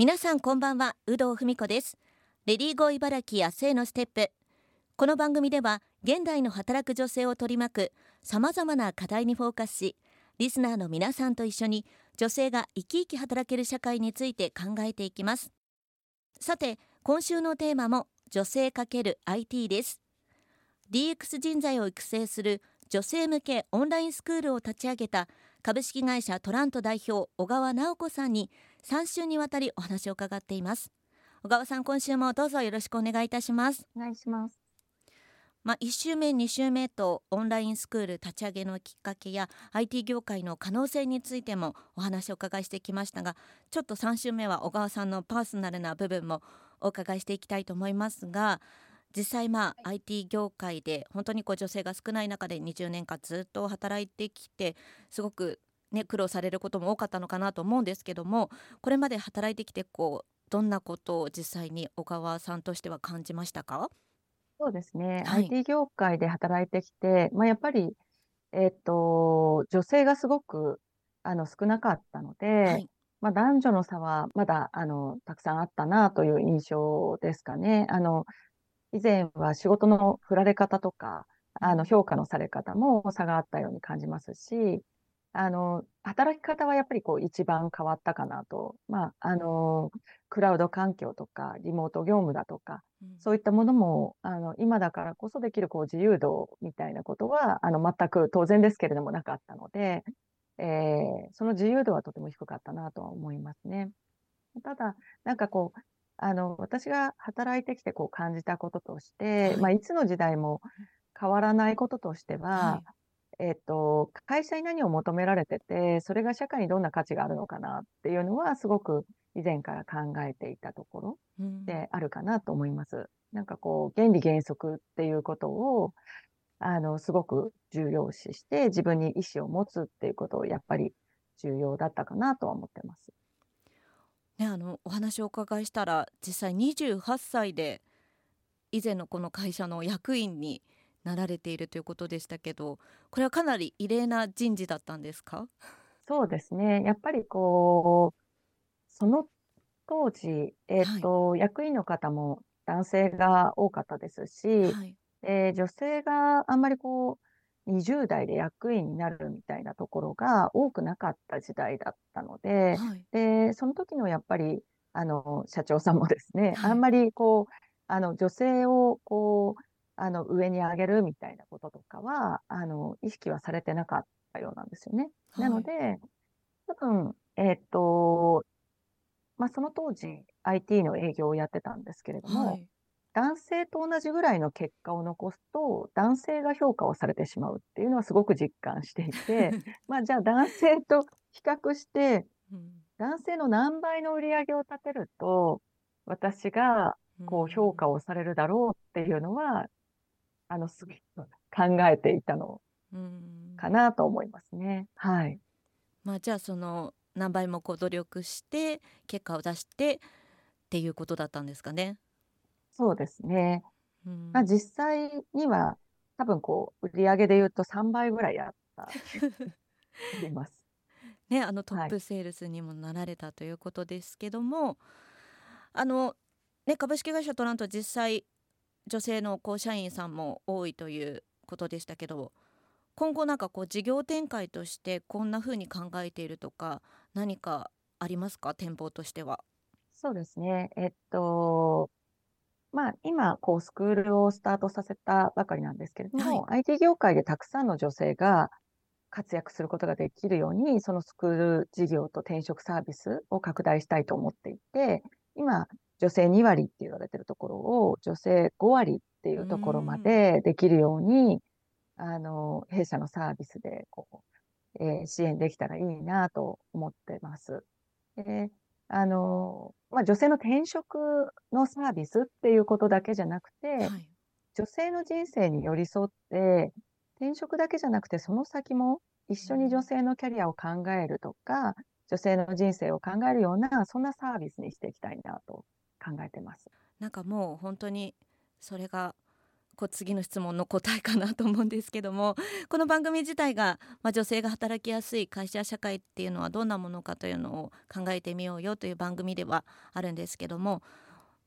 皆さんこんばんは有働文子です。レディーゴー茨城明日へのステップ。この番組では現代の働く女性を取り巻くさまざまな課題にフォーカスしリスナーの皆さんと一緒に女性が生き生き働ける社会について考えていきます。さて今週のテーマも女性 ×IT です。DX 人材を育成する女性向けオンラインスクールを立ち上げた株式会社トラント代表小川直子さんに3週にわたりお話を伺っています。小川さん今週もどうぞよろしくお願いいたします。お願いします。まあ、1週目2週目とオンラインスクール立ち上げのきっかけや IT 業界の可能性についてもお話を伺いしてきましたがちょっと3週目は小川さんのパーソナルな部分もお伺いしていきたいと思いますが実際まあ IT 業界で本当にこう女性が少ない中で20年間ずっと働いてきてすごくね苦労されることも多かったのかなと思うんですけどもこれまで働いてきてこうどんなことを実際に小川さんとしては感じましたか？そうですね。はい IT 業界で働いてきて、まあ、やっぱり、えっと、女性がすごく、あの、少なかったので、はいまあ、男女の差はまだ、あの、たくさんあったなという印象ですかね。あの、以前は仕事の振られ方とか、あの、評価のされ方も差があったように感じますし、あの、働き方はやっぱりこう一番変わったかなと。まあ、あの、クラウド環境とか、リモート業務だとか、そういったものも、あの、今だからこそできるこう自由度みたいなことは、あの、全く当然ですけれどもなかったので、えーその自由度はとても低かったなとは思いますね。ただ、なんかこう、あの、私が働いてきてこう感じたこととして、はいまあ、いつの時代も変わらないこととしては、はいえっと、会社に何を求められてて、それが社会にどんな価値があるのかなっていうのは、すごく以前から考えていたところうんであるかなと思います。なんかこう、原理原則っていうことを、あの、すごく重要視して、自分に意思を持つっていうことを、やっぱり重要だったかなとは思ってます。ね、あのお話をお伺いしたら実際28歳で以前のこの会社の役員になられているということでしたけどこれはかなり異例な人事だったんですか？そうですね。やっぱりこう、その当時、えっと、役員の方も男性が多かったですし、はい。えー女性があんまりこう、20代で役員になるみたいなところが多くなかった時代だったので、はい。で、その時のやっぱり、あの、社長さんもですね、はい。あんまりこう、あの、女性をこう、あの、上に上げるみたいなこととかは、あの、意識はされてなかったようなんですよね。なので、多分、えっと、まあ、その当時、IT の営業をやってたんですけれども、はい。男性と同じぐらいの結果を残すと、男性が評価をされてしまうっていうのはすごく実感していて、まあじゃあ男性と比較して、うん。男性の何倍の売り上げを立てると、私がこう評価をされるだろうっていうのは、あの、すごく考えていたのうんかなと思いますね。はい。まあじゃあその何倍もこう努力して結果を出してっていうことだったんですかね。そうですね。うんまあ実際には、多分こう、売り上げで言うと3倍ぐらいあった、あります。ね、あのトはいップセールスにもなられたということですけども、あのね株式会社トラント実際女性のこう社員さんも多いということでしたけど今後なんかこう事業展開としてこんな風に考えているとか何かありますか？展望としては。そうですね。えっと、まあ、今、こう、スクールをスタートさせたばかりなんですけれども、IT 業界でたくさんの女性が活躍することができるように、そのスクール事業と転職サービスを拡大したいと思っていて、今、女性2割って言われてるところを、女性5割っていうところまでできるように、あの、弊社のサービスで、こう、えー支援できたらいいなと思ってます。であの、まあ、女性の転職のサービスっていうことだけじゃなくて、はい。女性の人生に寄り添って、転職だけじゃなくて、その先も一緒に女性のキャリアを考えるとか、女性の人生を考えるような、そんなサービスにしていきたいなと考えてます。なんかもう本当にそれがこう次の質問の答えかなと思うんですけどもこの番組自体が、まあ、女性が働きやすい会社社会っていうのはどんなものかというのを考えてみようよという番組ではあるんですけども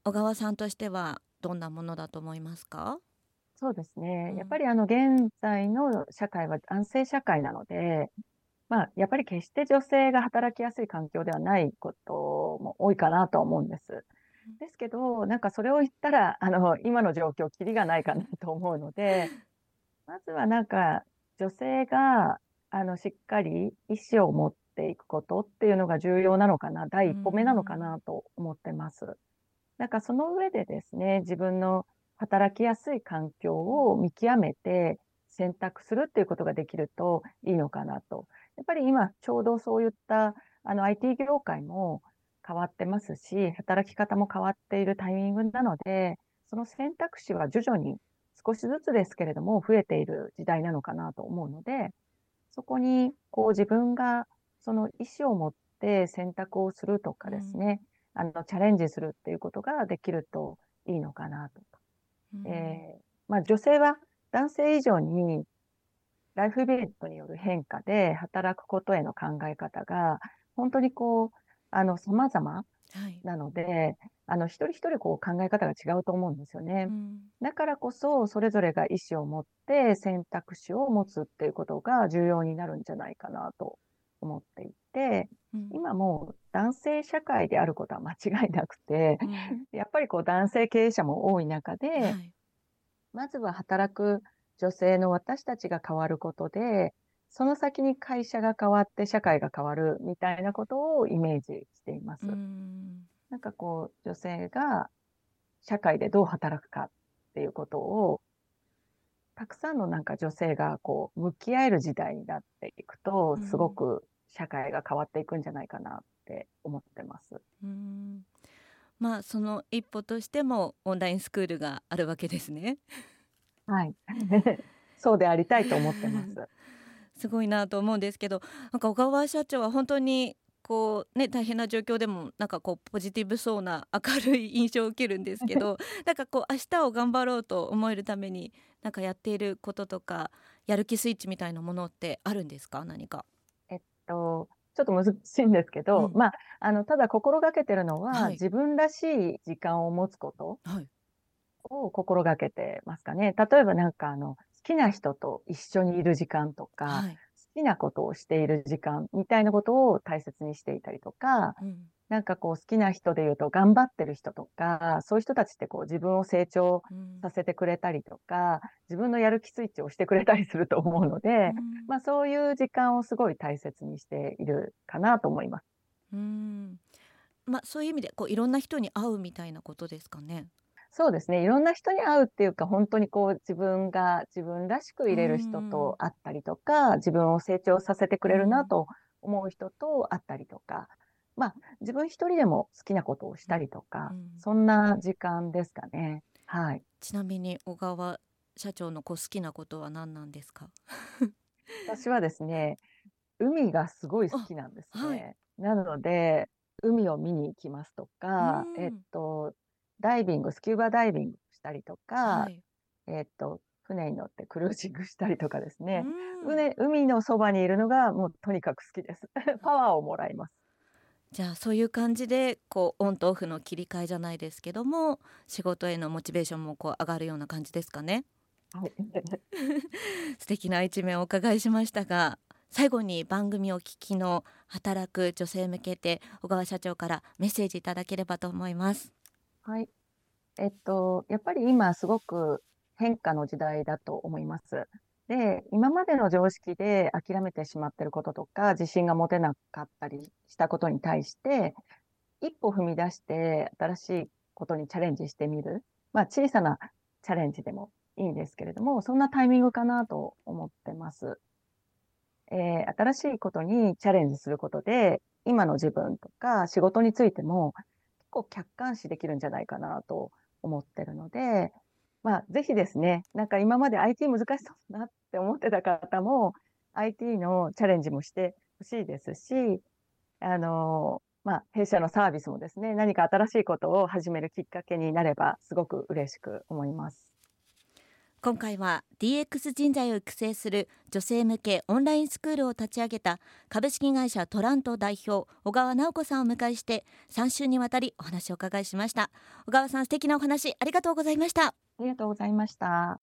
小川さんとしてはどんなものだと思いますか？そうですね。やっぱりあの現在の社会は男性社会なので、まあ、やっぱり決して女性が働きやすい環境ではないことも多いかなと思うんです。ですけど、なんかそれを言ったら、あの、今の状況、きりがないかなと思うので、まずはなんか、女性が、あの、しっかり意思を持っていくことっていうのが重要なのかな、第一歩目なのかなと思ってます。なんかその上でですね、自分の働きやすい環境を見極めて選択するっていうことができるといいのかなと。やっぱり今ちょうどそういったあの IT 業界も変わってますし、働き方も変わっているタイミングなので、その選択肢は徐々に少しずつですけれども増えている時代なのかなと思うので、そこにこう自分がその意思を持って選択をするとかですね、うん、あのチャレンジするっていうことができるといいのかなと。うん、えー、まあ、女性は男性以上にライフイベントによる変化で働くことへの考え方が本当にこうあの、様々なので、はい、あの、一人一人こう考え方が違うと思うんですよね。うん、だからこそ、それぞれが意思を持って選択肢を持つっていうことが重要になるんじゃないかなと思っていて、うん、今もう男性社会であることは間違いなくて、うん、やっぱりこう男性経営者も多い中で、はい、まずは働く女性の私たちが変わることで、その先に会社が変わって社会が変わるみたいなことをイメージしています。んなんかこう、女性が社会でどう働くかっていうことを、たくさんのなんか女性がこう、向き合える時代になっていくと、すごく社会が変わっていくんじゃないかなって思ってます。うんまあ、その一歩としてもオンラインスクールがあるわけですね。はい。そうでありたいと思ってます。すごいなと思うんですけどなんか小川社長は本当にこうね大変な状況でもなんかこうポジティブそうな明るい印象を受けるんですけど なんかこう明日を頑張ろうと思えるためになんかやっていることとかやる気スイッチみたいなものってあるんですか？何か。えっとちょっと難しいんですけど、うん、まああのただ心がけてるのは、はい、自分らしい時間を持つことを心がけてますかね。例えばなんかあのきな人と一緒にいる時間とか、はい、好きなことをしている時間みたいなことを大切にしていたりとか、うん、なんかこう好きな人で言うと頑張ってる人とか、そういう人たちってこう自分を成長させてくれたりとか、うん、自分のやる気スイッチをしてくれたりすると思うので、うん、まあそういう時間をすごい大切にしているかなと思います。うん。まあ、そういう意味でこういろんな人に会うみたいなことですかね。そうですね。いろんな人に会うっていうか、本当にこう自分が自分らしく入れる人と会ったりとか、自分を成長させてくれるなと思う人と会ったりとか、まあ自分一人でも好きなことをしたりとか、そんな時間ですかね。はい。ちなみに小川社長のこう好きなことは何なんですか？私はですね、海がすごい好きなんですね。はい、なので、海を見に行きますとか、えっと、ダイビング、スキューバダイビングしたりとか、はい、えっと、船に乗ってクルージングしたりとかですね、海海のそばにいるのがもうとにかく好きです。パワーをもらいます。じゃあそういう感じでこうオンとオフの切り替えじゃないですけども仕事へのモチベーションもこう上がるような感じですかね？はい、素敵な一面をお伺いしましたが最後に番組を聞きの働く女性向けて小川社長からメッセージいただければと思います。はい。えっと、やっぱり今すごく変化の時代だと思います。で、今までの常識で諦めてしまってることとか、自信が持てなかったりしたことに対して、一歩踏み出して新しいことにチャレンジしてみる。まあ、小さなチャレンジでもいいんですけれども、そんなタイミングかなと思ってます。えー、新しいことにチャレンジすることで、今の自分とか仕事についても構客観視できるんじゃないかなと思ってるので、まあ、ぜひですね、なんか今まで IT 難しそうだなって思ってた方も、IT のチャレンジもしてほしいですし、あの、まあ、弊社のサービスもですね、何か新しいことを始めるきっかけになれば、すごく嬉しく思います。今回は DX 人材を育成する女性向けオンラインスクールを立ち上げた株式会社トラント代表小川直子さんを迎えして3週にわたりお話をお伺いしました。小川さん素敵なお話ありがとうございました。ありがとうございました。